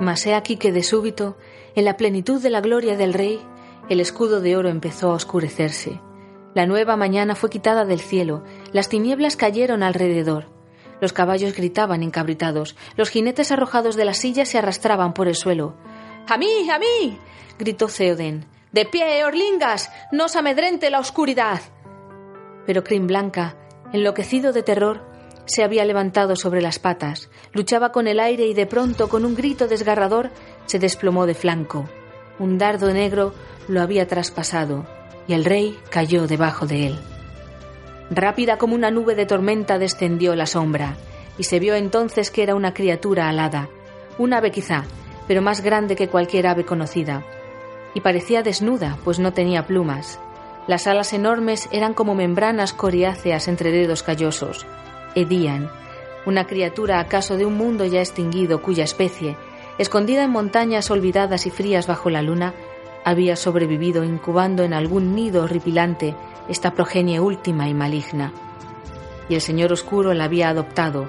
Mas he aquí que de súbito, en la plenitud de la gloria del rey, el escudo de oro empezó a oscurecerse. La nueva mañana fue quitada del cielo, las tinieblas cayeron alrededor. Los caballos gritaban encabritados, los jinetes arrojados de las sillas se arrastraban por el suelo. ¡A mí, a mí! gritó Theoden. ¡De pie, Orlingas! ¡No os amedrente la oscuridad! Pero Crin Blanca, enloquecido de terror, se había levantado sobre las patas, luchaba con el aire y de pronto, con un grito desgarrador, se desplomó de flanco. Un dardo negro lo había traspasado y el rey cayó debajo de él. Rápida como una nube de tormenta descendió la sombra y se vio entonces que era una criatura alada, un ave quizá, pero más grande que cualquier ave conocida, y parecía desnuda, pues no tenía plumas. Las alas enormes eran como membranas coriáceas entre dedos callosos, Edían, una criatura acaso de un mundo ya extinguido cuya especie, escondida en montañas olvidadas y frías bajo la luna, había sobrevivido incubando en algún nido horripilante esta progenie última y maligna. Y el Señor Oscuro la había adoptado,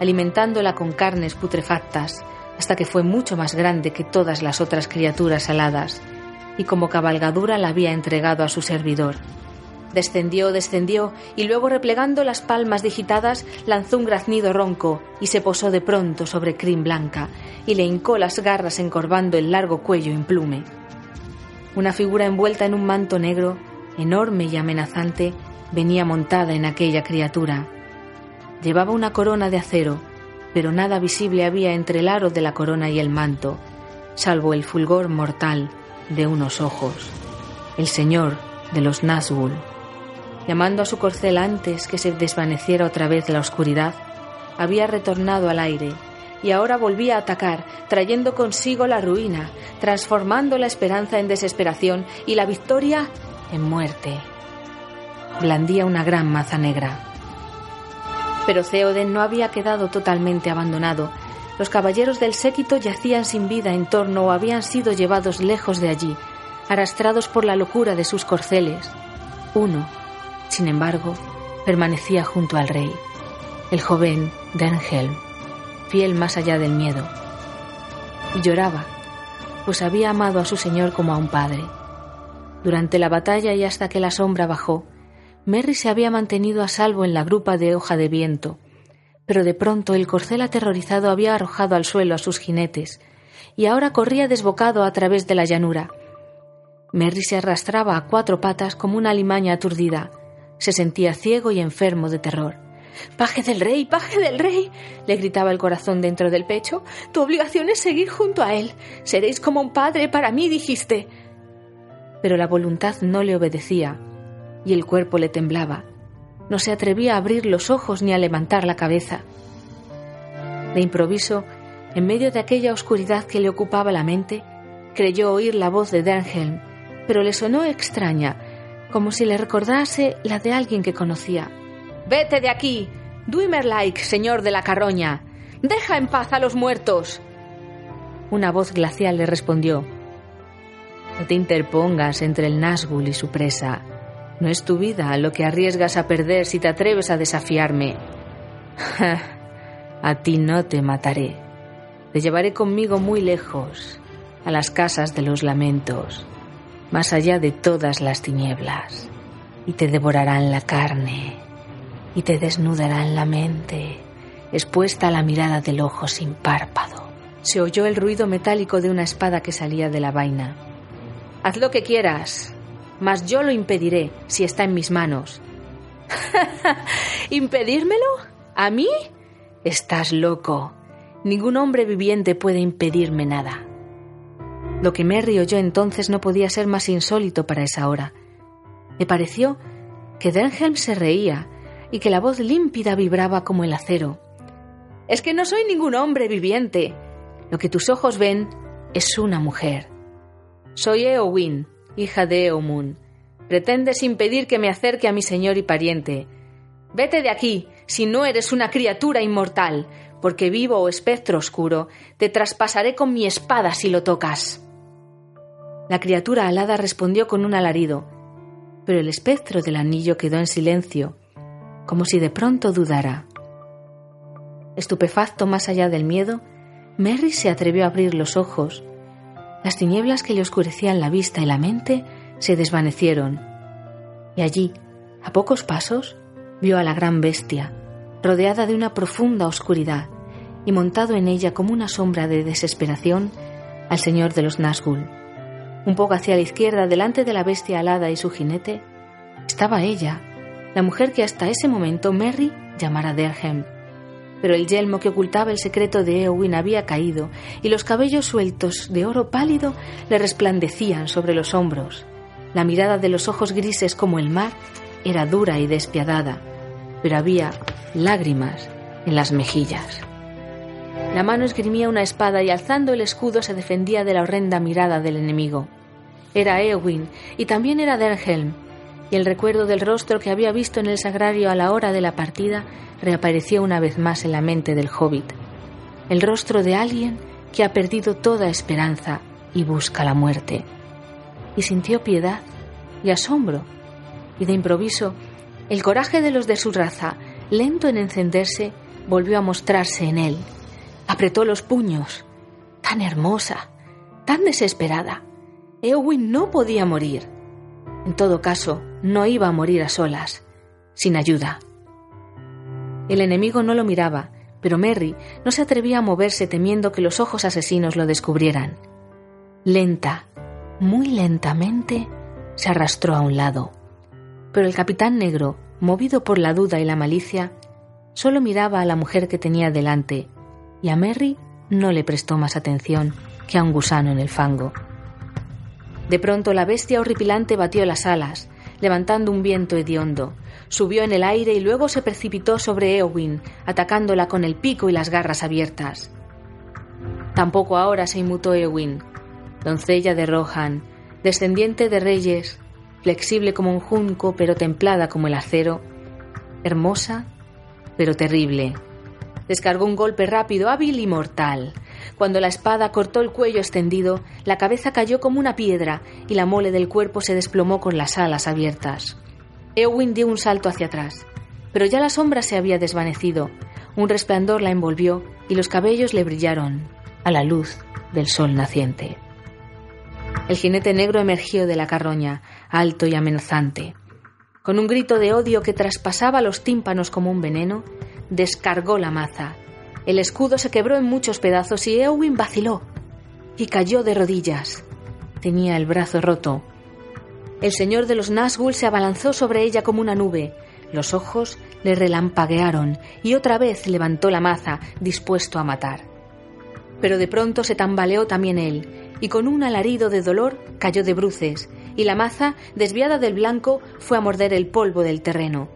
alimentándola con carnes putrefactas, hasta que fue mucho más grande que todas las otras criaturas aladas, y como cabalgadura la había entregado a su servidor. Descendió, descendió, y luego replegando las palmas digitadas, lanzó un graznido ronco y se posó de pronto sobre Crin Blanca y le hincó las garras encorvando el largo cuello implume. Una figura envuelta en un manto negro, enorme y amenazante, venía montada en aquella criatura. Llevaba una corona de acero, pero nada visible había entre el aro de la corona y el manto, salvo el fulgor mortal de unos ojos. El señor de los Nazgûl llamando a su corcel antes que se desvaneciera otra vez la oscuridad, había retornado al aire y ahora volvía a atacar, trayendo consigo la ruina, transformando la esperanza en desesperación y la victoria en muerte. Blandía una gran maza negra. Pero Theoden no había quedado totalmente abandonado. Los caballeros del séquito yacían sin vida en torno o habían sido llevados lejos de allí, arrastrados por la locura de sus corceles. Uno, sin embargo, permanecía junto al rey, el joven Dernhelm, fiel más allá del miedo. Y lloraba, pues había amado a su señor como a un padre. Durante la batalla y hasta que la sombra bajó, Merry se había mantenido a salvo en la grupa de hoja de viento, pero de pronto el corcel aterrorizado había arrojado al suelo a sus jinetes, y ahora corría desbocado a través de la llanura. Merry se arrastraba a cuatro patas como una alimaña aturdida, se sentía ciego y enfermo de terror. Paje del rey, paje del rey, le gritaba el corazón dentro del pecho. Tu obligación es seguir junto a él. Seréis como un padre para mí, dijiste. Pero la voluntad no le obedecía y el cuerpo le temblaba. No se atrevía a abrir los ojos ni a levantar la cabeza. De improviso, en medio de aquella oscuridad que le ocupaba la mente, creyó oír la voz de Dernhelm, pero le sonó extraña como si le recordase la de alguien que conocía. Vete de aquí, Duimerlike, señor de la carroña. Deja en paz a los muertos. Una voz glacial le respondió. No te interpongas entre el Nazgûl y su presa. No es tu vida lo que arriesgas a perder si te atreves a desafiarme. a ti no te mataré. Te llevaré conmigo muy lejos, a las casas de los lamentos más allá de todas las tinieblas, y te devorarán la carne, y te desnudarán la mente, expuesta a la mirada del ojo sin párpado. Se oyó el ruido metálico de una espada que salía de la vaina. Haz lo que quieras, mas yo lo impediré si está en mis manos. ¿Impedírmelo? ¿A mí? Estás loco. Ningún hombre viviente puede impedirme nada. Lo que Merry oyó entonces no podía ser más insólito para esa hora. Me pareció que Denhelm se reía y que la voz límpida vibraba como el acero. Es que no soy ningún hombre viviente. Lo que tus ojos ven es una mujer. Soy Eowyn, hija de Eomun. Pretendes impedir que me acerque a mi señor y pariente. Vete de aquí, si no eres una criatura inmortal, porque vivo o espectro oscuro, te traspasaré con mi espada si lo tocas. La criatura alada respondió con un alarido, pero el espectro del anillo quedó en silencio, como si de pronto dudara. Estupefacto más allá del miedo, Merry se atrevió a abrir los ojos. Las tinieblas que le oscurecían la vista y la mente se desvanecieron. Y allí, a pocos pasos, vio a la gran bestia, rodeada de una profunda oscuridad, y montado en ella como una sombra de desesperación, al señor de los Nazgûl. Un poco hacia la izquierda, delante de la bestia alada y su jinete, estaba ella, la mujer que hasta ese momento Merry llamara Derhem. Pero el yelmo que ocultaba el secreto de Eowyn había caído y los cabellos sueltos de oro pálido le resplandecían sobre los hombros. La mirada de los ojos grises como el mar era dura y despiadada, pero había lágrimas en las mejillas. La mano esgrimía una espada y alzando el escudo se defendía de la horrenda mirada del enemigo. Era Eowyn y también era Derhelm, y el recuerdo del rostro que había visto en el sagrario a la hora de la partida reapareció una vez más en la mente del hobbit. El rostro de alguien que ha perdido toda esperanza y busca la muerte. Y sintió piedad y asombro, y de improviso el coraje de los de su raza, lento en encenderse, volvió a mostrarse en él. Apretó los puños. Tan hermosa, tan desesperada. Eowyn no podía morir. En todo caso, no iba a morir a solas, sin ayuda. El enemigo no lo miraba, pero Merry no se atrevía a moverse temiendo que los ojos asesinos lo descubrieran. Lenta, muy lentamente, se arrastró a un lado. Pero el capitán negro, movido por la duda y la malicia, solo miraba a la mujer que tenía delante, y a Merry no le prestó más atención que a un gusano en el fango. De pronto la bestia horripilante batió las alas, levantando un viento hediondo. Subió en el aire y luego se precipitó sobre Eowyn, atacándola con el pico y las garras abiertas. Tampoco ahora se inmutó Eowyn, doncella de Rohan, descendiente de reyes, flexible como un junco pero templada como el acero, hermosa pero terrible. Descargó un golpe rápido, hábil y mortal. Cuando la espada cortó el cuello extendido, la cabeza cayó como una piedra y la mole del cuerpo se desplomó con las alas abiertas. Eowyn dio un salto hacia atrás, pero ya la sombra se había desvanecido. Un resplandor la envolvió y los cabellos le brillaron a la luz del sol naciente. El jinete negro emergió de la carroña, alto y amenazante. Con un grito de odio que traspasaba los tímpanos como un veneno, descargó la maza. El escudo se quebró en muchos pedazos y Eowyn vaciló y cayó de rodillas. Tenía el brazo roto. El señor de los Nazgûl se abalanzó sobre ella como una nube. Los ojos le relampaguearon y otra vez levantó la maza, dispuesto a matar. Pero de pronto se tambaleó también él, y con un alarido de dolor cayó de bruces, y la maza, desviada del blanco, fue a morder el polvo del terreno.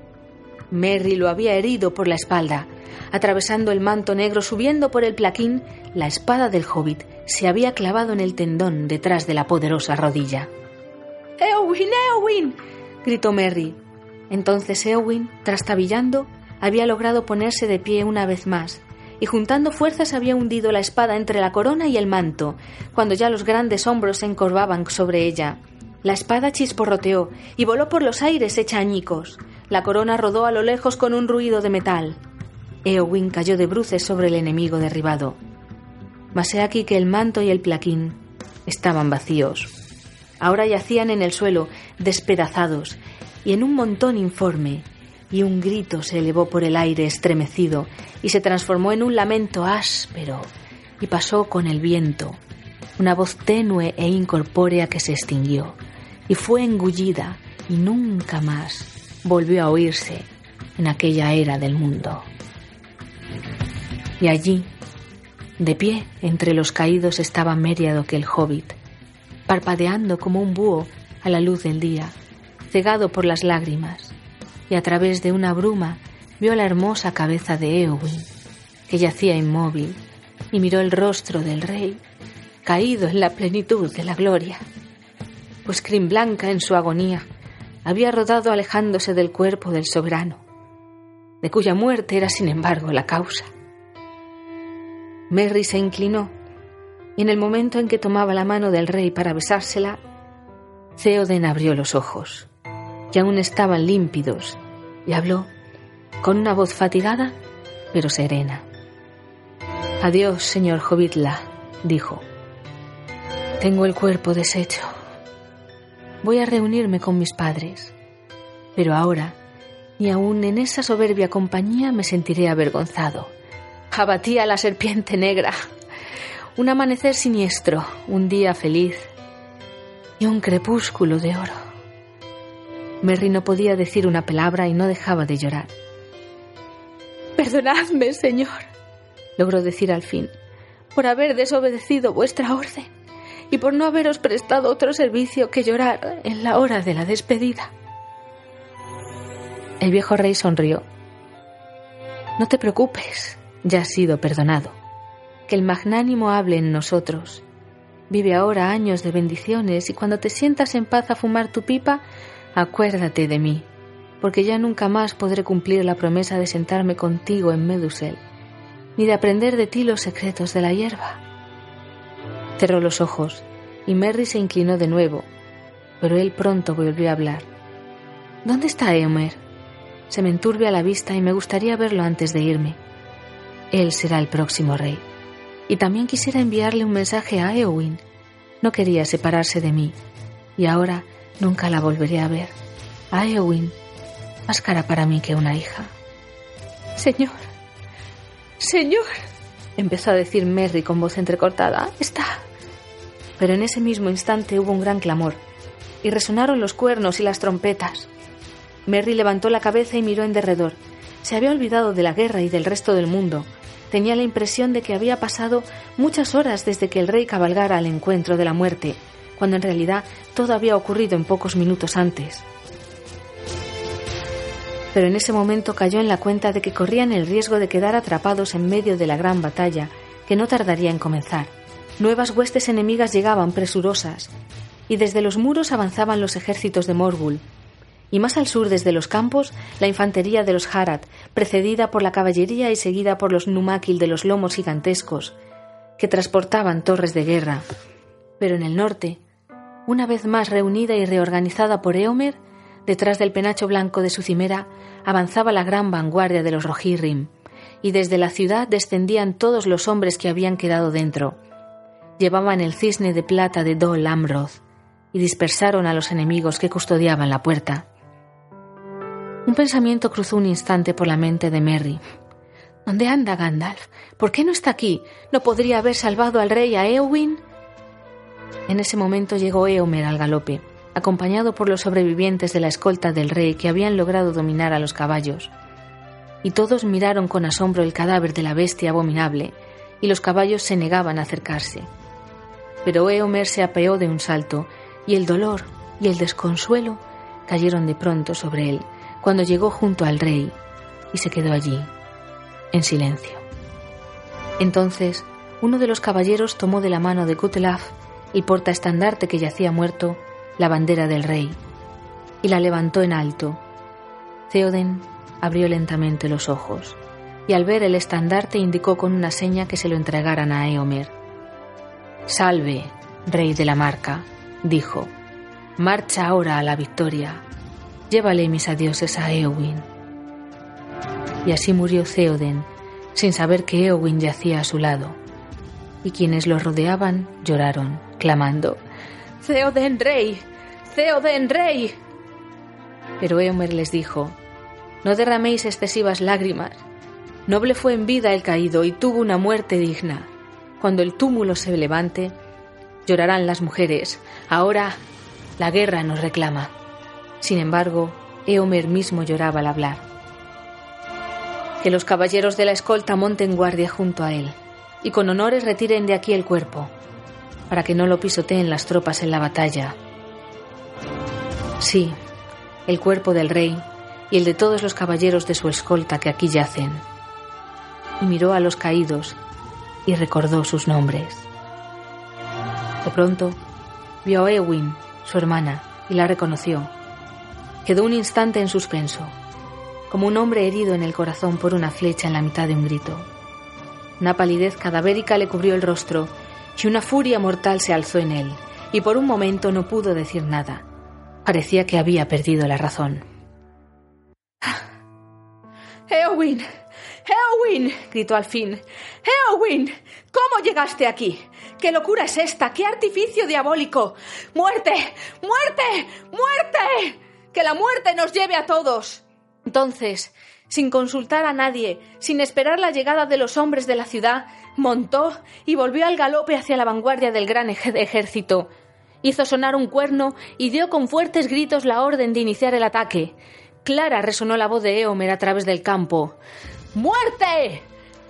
Merry lo había herido por la espalda. Atravesando el manto negro, subiendo por el plaquín, la espada del hobbit se había clavado en el tendón detrás de la poderosa rodilla. ¡Eowyn, Eowyn! gritó Merry. Entonces Eowyn, trastabillando, había logrado ponerse de pie una vez más, y juntando fuerzas había hundido la espada entre la corona y el manto, cuando ya los grandes hombros se encorvaban sobre ella. La espada chisporroteó y voló por los aires hecha añicos. La corona rodó a lo lejos con un ruido de metal. Eowyn cayó de bruces sobre el enemigo derribado. Mas he aquí que el manto y el plaquín estaban vacíos. Ahora yacían en el suelo, despedazados, y en un montón informe, y un grito se elevó por el aire estremecido y se transformó en un lamento áspero y pasó con el viento, una voz tenue e incorpórea que se extinguió y fue engullida y nunca más volvió a oírse en aquella era del mundo. Y allí, de pie entre los caídos, estaba Meriadoc el hobbit, parpadeando como un búho a la luz del día, cegado por las lágrimas, y a través de una bruma vio la hermosa cabeza de Eowyn, que yacía inmóvil, y miró el rostro del rey, caído en la plenitud de la gloria, pues crin blanca en su agonía había rodado alejándose del cuerpo del soberano, de cuya muerte era sin embargo la causa. Merry se inclinó y en el momento en que tomaba la mano del rey para besársela, Theoden abrió los ojos, que aún estaban límpidos, y habló con una voz fatigada pero serena. Adiós, señor Jovitla, dijo. Tengo el cuerpo deshecho. Voy a reunirme con mis padres. Pero ahora, ni aun en esa soberbia compañía me sentiré avergonzado. Abatí a la serpiente negra. Un amanecer siniestro, un día feliz y un crepúsculo de oro. Merry no podía decir una palabra y no dejaba de llorar. Perdonadme, señor, logró decir al fin, por haber desobedecido vuestra orden y por no haberos prestado otro servicio que llorar en la hora de la despedida. El viejo rey sonrió. No te preocupes, ya has sido perdonado. Que el magnánimo hable en nosotros. Vive ahora años de bendiciones y cuando te sientas en paz a fumar tu pipa, acuérdate de mí, porque ya nunca más podré cumplir la promesa de sentarme contigo en Medusel, ni de aprender de ti los secretos de la hierba. Cerró los ojos y Merry se inclinó de nuevo, pero él pronto volvió a hablar. ¿Dónde está Eomer? Se me enturbia la vista y me gustaría verlo antes de irme. Él será el próximo rey. Y también quisiera enviarle un mensaje a Eowyn. No quería separarse de mí, y ahora nunca la volveré a ver. A Eowyn, más cara para mí que una hija. Señor, señor, empezó a decir Merry con voz entrecortada. Está. Pero en ese mismo instante hubo un gran clamor, y resonaron los cuernos y las trompetas. Merry levantó la cabeza y miró en derredor. Se había olvidado de la guerra y del resto del mundo. Tenía la impresión de que había pasado muchas horas desde que el rey cabalgara al encuentro de la muerte, cuando en realidad todo había ocurrido en pocos minutos antes. Pero en ese momento cayó en la cuenta de que corrían el riesgo de quedar atrapados en medio de la gran batalla, que no tardaría en comenzar. Nuevas huestes enemigas llegaban presurosas, y desde los muros avanzaban los ejércitos de Morgul, y más al sur desde los campos la infantería de los Harad, precedida por la caballería y seguida por los Numakil de los lomos gigantescos, que transportaban torres de guerra. Pero en el norte, una vez más reunida y reorganizada por Eomer, detrás del penacho blanco de su cimera avanzaba la gran vanguardia de los Rohirrim, y desde la ciudad descendían todos los hombres que habían quedado dentro. Llevaban el cisne de plata de Dol Amroth y dispersaron a los enemigos que custodiaban la puerta. Un pensamiento cruzó un instante por la mente de Merry. ¿Dónde anda Gandalf? ¿Por qué no está aquí? ¿No podría haber salvado al rey a Eowyn? En ese momento llegó Eomer al galope, acompañado por los sobrevivientes de la escolta del rey que habían logrado dominar a los caballos. Y todos miraron con asombro el cadáver de la bestia abominable, y los caballos se negaban a acercarse. Pero Eomer se apeó de un salto, y el dolor y el desconsuelo cayeron de pronto sobre él, cuando llegó junto al rey y se quedó allí, en silencio. Entonces, uno de los caballeros tomó de la mano de Kutelaf el portaestandarte que yacía muerto, la bandera del rey, y la levantó en alto. Theoden abrió lentamente los ojos, y al ver el estandarte indicó con una seña que se lo entregaran a Eomer. Salve, rey de la marca, dijo. Marcha ahora a la victoria. Llévale mis adioses a Eowyn. Y así murió Theoden, sin saber que Eowyn yacía a su lado. Y quienes lo rodeaban lloraron, clamando: ¡Theoden rey! ¡Theoden rey! Pero Eomer les dijo: No derraméis excesivas lágrimas. Noble fue en vida el caído y tuvo una muerte digna. Cuando el túmulo se levante, llorarán las mujeres. Ahora la guerra nos reclama. Sin embargo, Eomer mismo lloraba al hablar. Que los caballeros de la escolta monten guardia junto a él y con honores retiren de aquí el cuerpo, para que no lo pisoteen las tropas en la batalla. Sí, el cuerpo del rey y el de todos los caballeros de su escolta que aquí yacen. Y miró a los caídos y recordó sus nombres. De pronto, vio a Ewin, su hermana, y la reconoció Quedó un instante en suspenso, como un hombre herido en el corazón por una flecha en la mitad de un grito. Una palidez cadavérica le cubrió el rostro y una furia mortal se alzó en él, y por un momento no pudo decir nada. Parecía que había perdido la razón. ¡Eowyn! Eowyn. gritó al fin. Eowyn. ¿Cómo llegaste aquí? ¿Qué locura es esta? ¿Qué artificio diabólico? ¡Muerte! ¡Muerte! ¡Muerte! ¡Que la muerte nos lleve a todos! Entonces, sin consultar a nadie, sin esperar la llegada de los hombres de la ciudad, montó y volvió al galope hacia la vanguardia del gran ejército. Hizo sonar un cuerno y dio con fuertes gritos la orden de iniciar el ataque. Clara resonó la voz de Eomer a través del campo. ¡Muerte!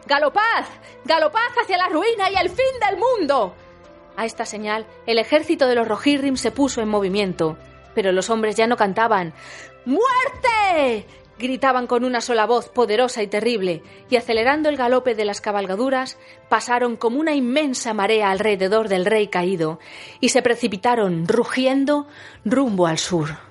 ¡Galopad! ¡Galopad hacia la ruina y el fin del mundo! A esta señal, el ejército de los Rohirrim se puso en movimiento, pero los hombres ya no cantaban ¡Muerte! gritaban con una sola voz poderosa y terrible, y acelerando el galope de las cabalgaduras, pasaron como una inmensa marea alrededor del rey caído, y se precipitaron, rugiendo, rumbo al sur.